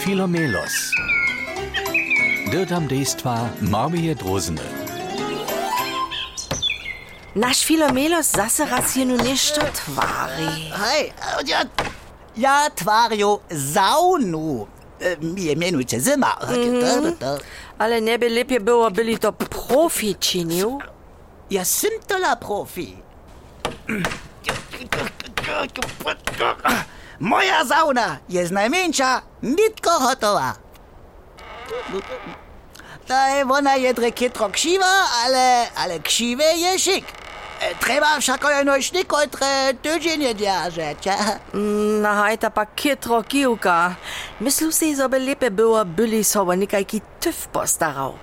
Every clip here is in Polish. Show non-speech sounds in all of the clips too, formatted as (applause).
Philomelos. Dirtam dejstva Marmie Drosene. Naš Philomelos zase raz hier nun nešto tvari. Hey, ja, ja Tvario, saunu. Mije ähm, menujte zima. Ale mhm. Alle bi lepje bilo, bili to profi činil. Ja sem tola profi. Moja sauna jest najmniejsza, nitko gotowa. Daj, ona je drekitro krzywa, ale, ale krzywe je szyk. E, Trzeba však jenoś nikotre tydzień dzierżeć. Na hajta pa kitro kiuka. Myślę si, że by lepiej było, byli sobie nikajki tyf postarał.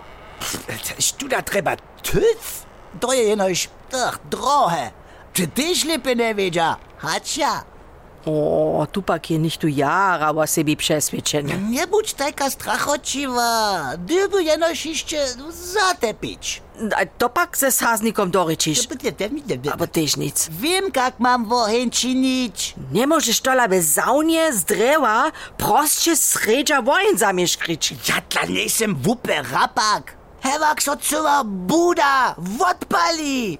Studa treba tyf? To je jenoś, ach, drohe. Czy tyś lepiej nie wiedział? Hacia. O, tu pak je nicht tu jara, was sebi przeswiadczenie. Nie bądź taka strachociwa. Dyby jenoś jeszcze zatepić. A to pak ze saznikom doryčiš. Aber tež nic. Wiem, jak mam wohin czynić. Nie możesz tola bez saunie z drewa prostsze sredża wojen zamieszkryć. Ja dla nisem wupe rapak. Hewak so cała buda odpali.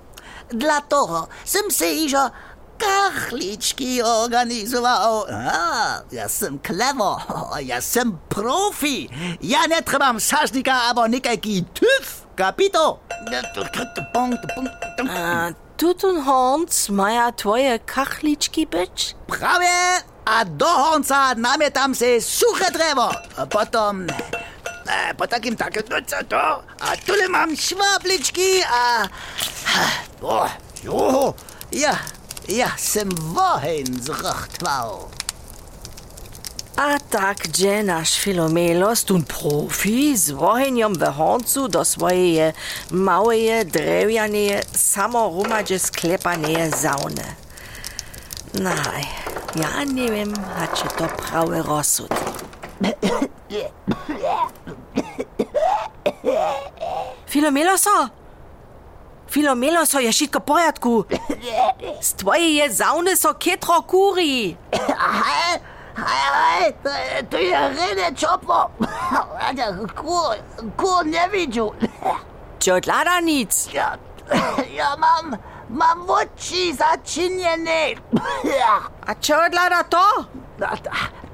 Dla toho sem se iżo Kahlički organizoval. A, jaz sem klevo, (laughs) jaz sem profi. Ja ne trebam sažnika, ampak nekaj, ki tuf, kapito. Tutenhorns maja tvoje kahlički beč? Prav je, a do honca nam je tam se suhe drevo. Potom po takim takem nočem to, a tole imam švaplički, a... Oh, jo, ja, ja sem wohin zrochtwał. A tak, gdzie nasz Filomelos, tun profi, z wohenjom w honcu do swojej małej, drewjanej, samorumadzie sklepanej sauny. Naj, ja nie wiem, hacie to prawy rozsud. (coughs) Filomeloso! Filomelo so ješitko pojatku. Z tvoje jezavne so ketro kuri. Aha, aha, to je rene čopo. Kur, kur ne vidim. Če odlada nic. Ja, ja imam, imam oči začinjene. A če odlada to?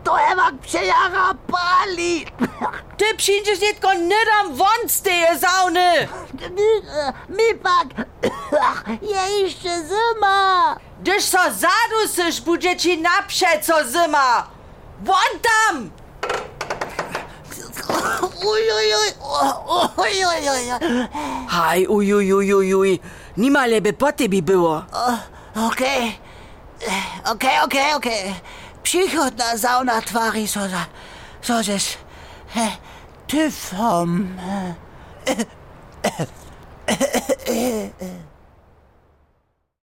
To Ewak przejara pali. Ty przyjdziesz tylko nie dam won z tej sauny. Mi pak, je jeszcze zima. Gdyż so zadusysz, będzie ci naprzed co zima. Won tam! Haj, uj, uj, uj, uj, uj. Nima lebe po tebi było. Okej, okej, okej, okej. przychodna zauna twarzy so, so żeś he, tyfom.